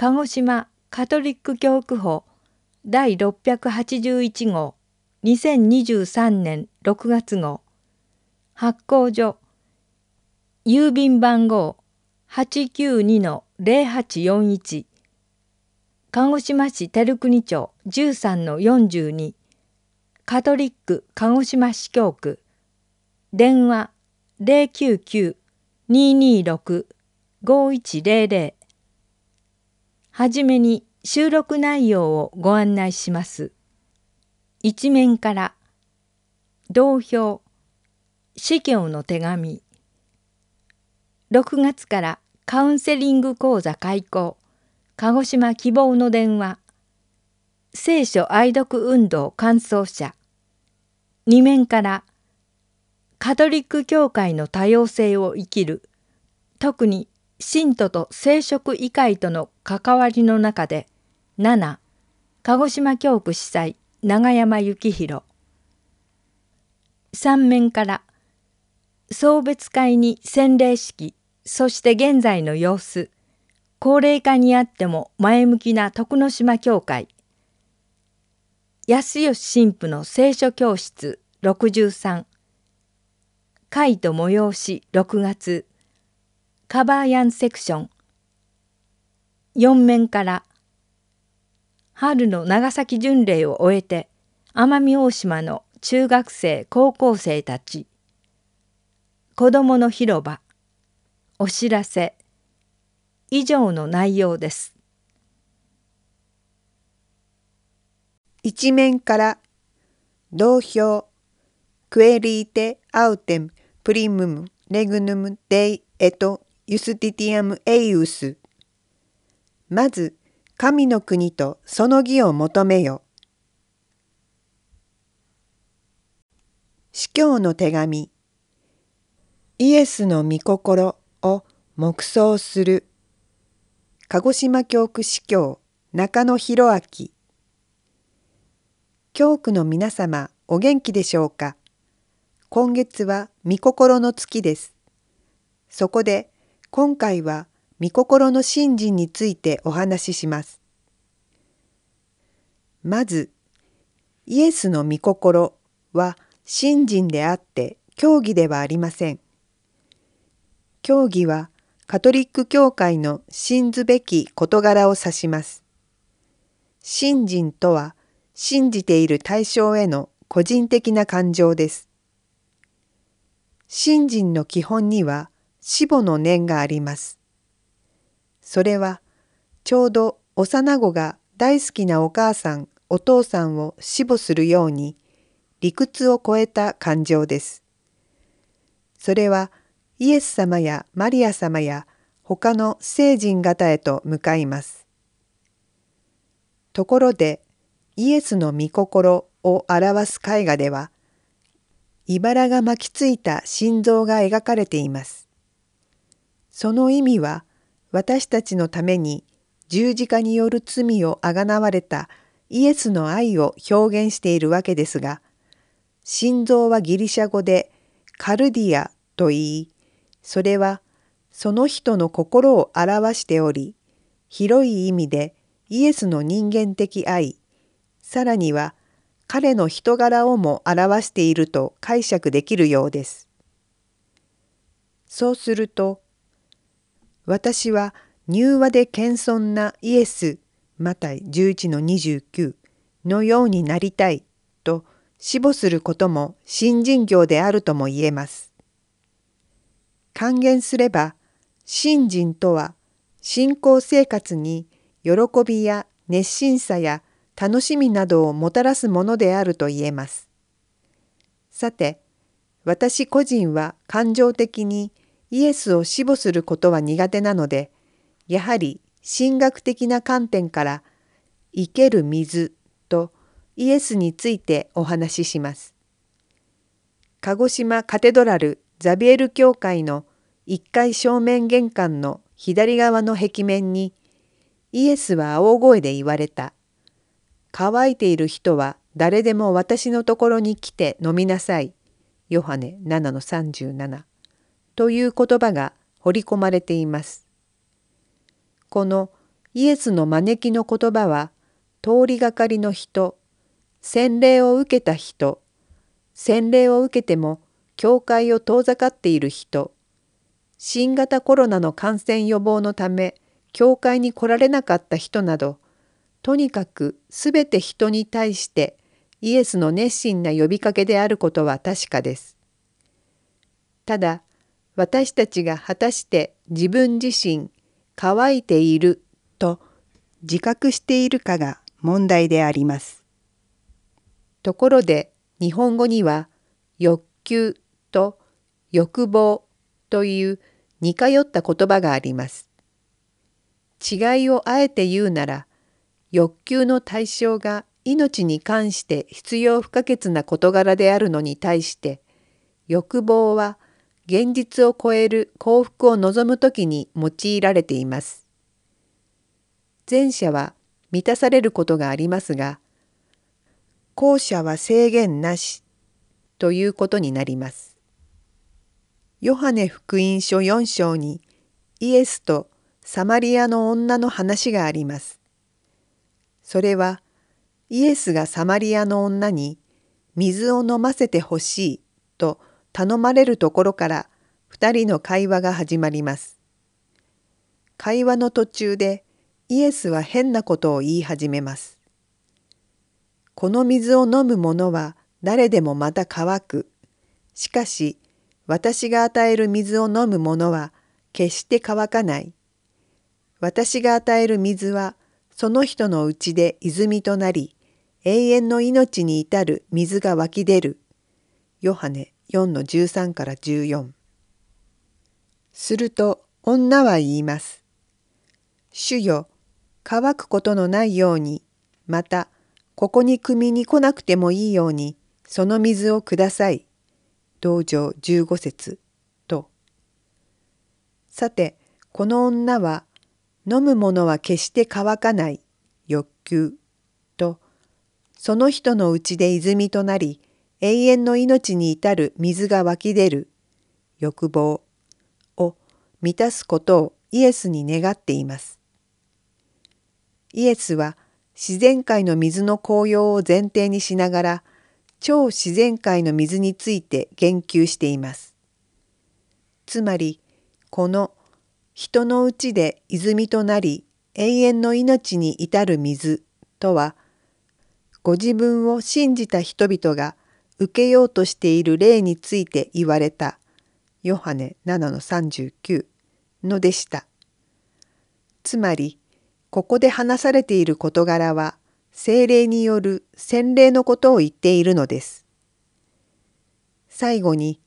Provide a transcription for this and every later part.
鹿児島カトリック教区法第681号2023年6月号発行所郵便番号892-0841鹿児島市照国町13-42カトリック鹿児島市教区電話099-226-5100はじめに収録内容をご案内します。一面から同票司教の手紙。6月からカウンセリング講座開講。鹿児島希望の電話。聖書愛読運動感想者。2面からカトリック教会の多様性を生きる。特に信徒と聖職異会との関わりの中で7鹿児島教区司祭長山幸宏。3面から送別会に洗礼式そして現在の様子高齢化にあっても前向きな徳之島教会。安吉神父の聖書教室63会と催し6月。カバーヤンセクション。4面から。春の長崎巡礼を終えて奄美大島の中学生高校生たち。子どもの広場。お知らせ。以上の内容です。一面から。同票。 Quaerite autem primum regnum Dei et iustitiam eius まず神の国とその義を求めよ。司教の手紙。イエスの御心を黙想する。鹿児島教区司教中野博明。教区の皆様お元気でしょうか？今月は御心の月です。そこで今回は御心の信心についてお話しします。まず、イエスの御心は信心であって教義ではありません。教義はカトリック教会の信ずべき事柄を指します。信心とは信じている対象への個人的な感情です。信心の基本には死母の念があります。それはちょうど幼子が大好きなお母さんお父さんを死母するように理屈を超えた感情です。それはイエス様やマリア様や他の聖人方へと向かいます。ところでイエスの御心を表す絵画では茨が巻きついた心臓が描かれています。その意味は私たちのために十字架による罪をあがなわれたイエスの愛を表現しているわけですが心臓はギリシャ語でカルディアと言いそれはその人の心を表しており広い意味でイエスの人間的愛さらには彼の人柄をも表していると解釈できるようです。そうすると私は柔和で謙遜なイエスマタイ11の29のようになりたいと死母することも新人業であるとも言えます。還元すれば信心とは信仰生活に喜びや熱心さや楽しみなどをもたらすものであると言えます。さて、私個人は感情的にイエスを死母することは苦手なので、やはり神学的な観点から生ける水とイエスについてお話しします。鹿児島カテドラルザビエル教会の1階正面玄関の左側の壁面にイエスは大声で言われた。乾いている人は誰でも私のところに来て飲みなさい。ヨハネ7の37という言葉が彫り込まれています。このイエスの招きの言葉は通りがかりの人洗礼を受けた人洗礼を受けても教会を遠ざかっている人新型コロナの感染予防のため教会に来られなかった人などとにかくすべて人に対してイエスの熱心な呼びかけであることは確かです。ただ私たちが果たして自分自身乾いていると自覚しているかが問題であります。ところで日本語には欲求と欲望という似通った言葉があります。違いをあえて言うなら欲求の対象が命に関して必要不可欠な事柄であるのに対して欲望は現実を超える幸福を望む時に用いられています。前者は満たされることがありますが後者は制限なしということになります。ヨハネ福音書4章にイエスとサマリアの女の話があります。それはイエスがサマリアの女に水を飲ませてほしいと頼まれるところから2人の会話が始まります。会話の途中でイエスは変なことを言い始めます。この水を飲む者は誰でもまた乾く。しかし私が与える水を飲む者は決して乾かない。私が与える水はその人のうちで泉となり永遠の命に至る水が湧き出る。ヨハネ4の13から14。すると女は言います。主よ、乾くことのないように、また、ここに汲みに来なくてもいいように、その水をください。道場15節と。さて、この女は、飲むものは決して乾かない欲求と、その人のうちで泉となり、永遠の命に至る水が湧き出る欲望を満たすことをイエスに願っています。イエスは自然界の水の紅葉を前提にしながら超自然界の水について言及しています。つまりこの人のうちで泉となり永遠の命に至る水とはご自分を信じた人々が受けようとしている例について言われたヨハネ7の39のでした。つまりここで話されている事柄は精霊による洗礼のことを言っているのです。最後に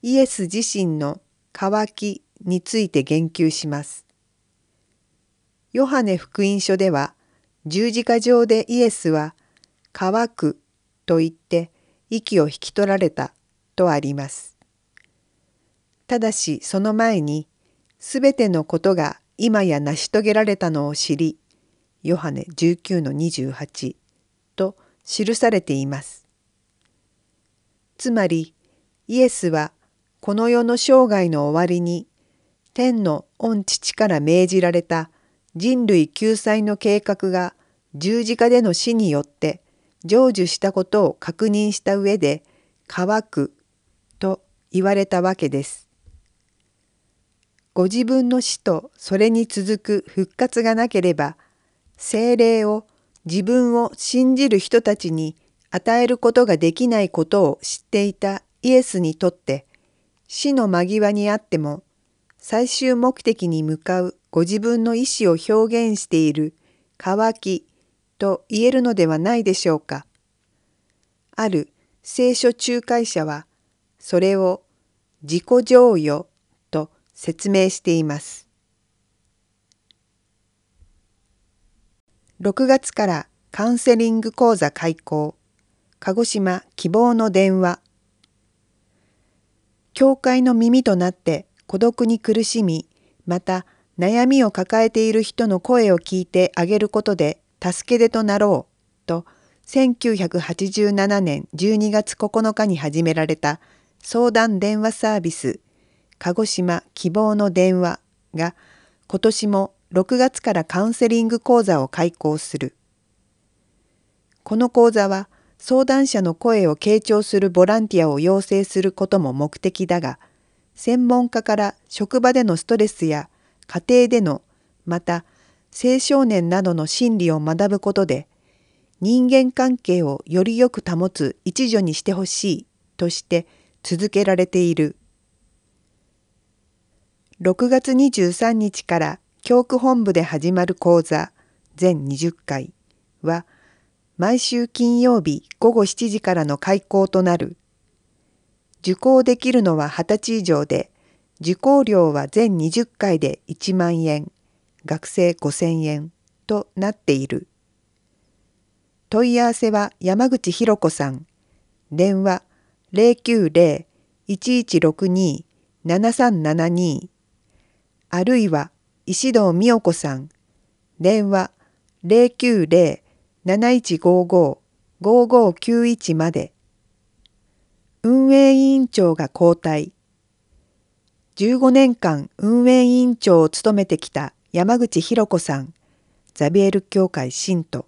イエス自身の渇きについて言及します。ヨハネ福音書では十字架上でイエスは乾くと言って息を引き取られたとあります。ただしその前にすべてのことが今や成し遂げられたのを知りヨハネ19の28と記されています。つまりイエスはこの世の生涯の終わりに天の御父から命じられた人類救済の計画が十字架での死によって成就したことを確認した上で乾くと言われたわけです。ご自分の死とそれに続く復活がなければ精霊を自分を信じる人たちに与えることができないことを知っていたイエスにとって死の間際にあっても最終目的に向かうご自分の意志を表現している渇きと言えるのではないでしょうか。ある聖書仲介者はそれを自己譲与と説明しています。6月からカウンセリング講座開講鹿児島希望の電話教会の耳となって孤独に苦しみまた悩みを抱えている人の声を聞いてあげることで助け出となろうと1987年12月9日に始められた相談電話サービス鹿児島希望の電話が今年も6月からカウンセリング講座を開講する。この講座は相談者の声を傾聴するボランティアを養成することも目的だが、専門家から職場でのストレスや家庭での、また青少年などの心理を学ぶことで、人間関係をよりよく保つ一助にしてほしいとして続けられている。6月23日から教区本部で始まる講座全20回は毎週金曜日午後7時からの開講となる。受講できるのは20歳以上で、受講料は全20回で1万円、学生5000円となっている。問い合わせは山口博子さん。電話090-1162-7372あるいは石堂美代子さん。電話090-7155-5591まで。運営委員長が交代。15年間運営委員長を務めてきた山口博子さん、ザビエル協会信徒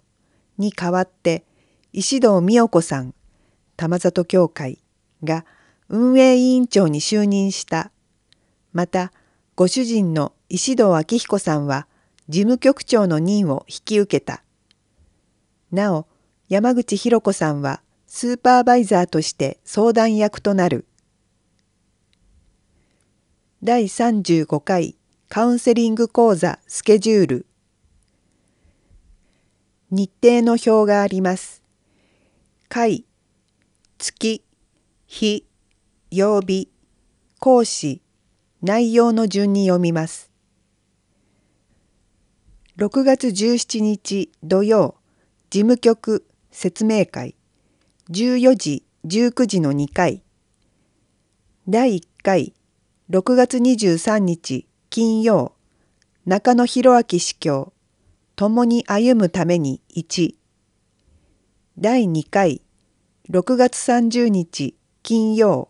に代わって石堂美代子さん、玉里協会が運営委員長に就任した。また、ご主人の石堂明彦さんは事務局長の任を引き受けた。なお、山口博子さんはスーパーバイザーとして相談役となる。第35回カウンセリング講座スケジュール日程の表があります。回、月、日、曜日、講師、内容の順に読みます。6月17日土曜、事務局説明会、14時、19時の2回。第1回、6月23日金曜、中野博明司教、共に歩むために1。第2回、6月30日金曜、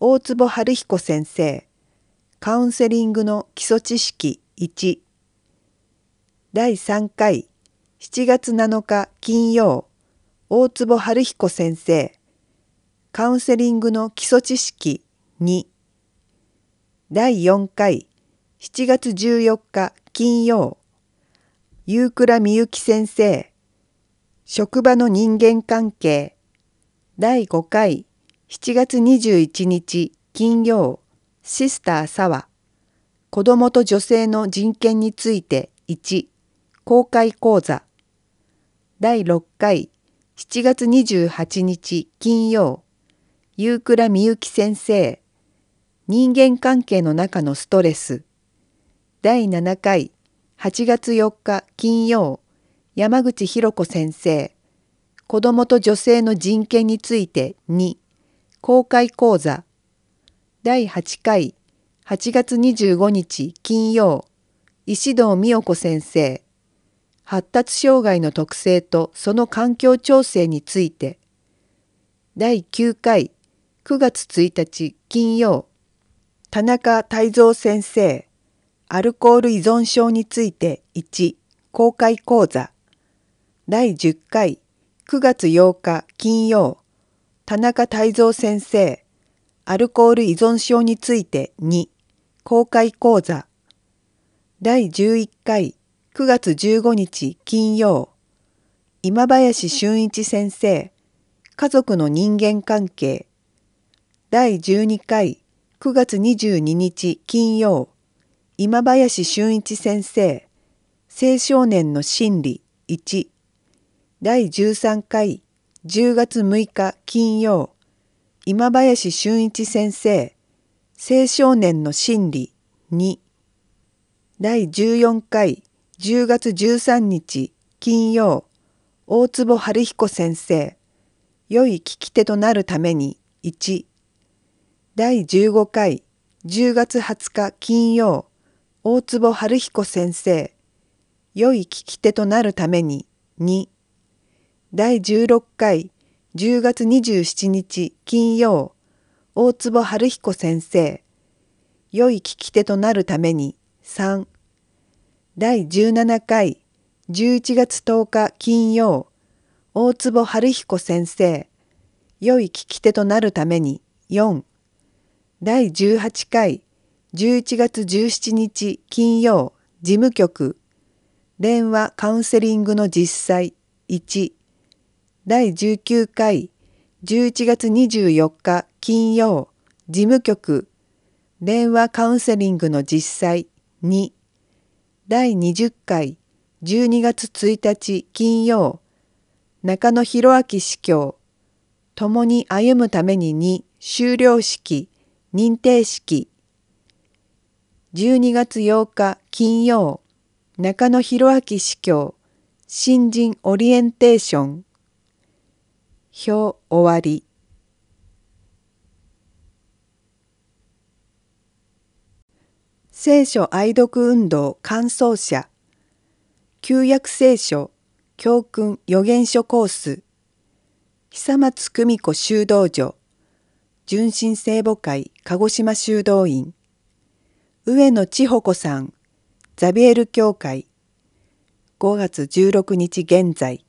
大坪春彦先生、カウンセリングの基礎知識1第3回7月7日金曜大坪春彦先生カウンセリングの基礎知識2第4回7月14日金曜。夕倉美幸先生。職場の人間関係。第5回7月21日金曜。シスター沢子どもと女性の人権について1公開講座。第6回7月28日金曜。夕倉美幸先生。人間関係の中のストレス。第7回8月4日金曜山口博子先生子どもと女性の人権について2公開講座。第8回8月25日金曜石堂美代子先生発達障害の特性とその環境調整について。第9回9月1日金曜田中泰造先生アルコール依存症について1公開講座。第10回9月8日金曜。田中泰造先生アルコール依存症について2公開講座。第11回9月15日金曜。今林俊一先生家族の人間関係。第12回9月22日金曜。今林俊一先生青少年の心理1第13回10月6日金曜。今林俊一先生青少年の心理2第14回10月13日金曜。大坪春彦先生良い聞き手となるために1第15回10月20日金曜。大坪春彦先生良い聞き手となるために2第16回10月27日金曜大坪春彦先生良い聞き手となるために3第17回11月10日金曜大坪春彦先生良い聞き手となるために4第18回11月17日金曜事務局。電話カウンセリングの実際。1第19回11月24日金曜事務局。電話カウンセリングの実際。2第20回12月1日金曜中野博明司教。共に歩むために2修了式認定式。12月8日金曜。中野博明司教新人オリエンテーション。表終わり。聖書愛読運動感想者。旧約聖書教訓預言書コース。久松久美子修道女。純真聖母会鹿児島修道院。上野千穂子さんザビエル教会。5月16日現在。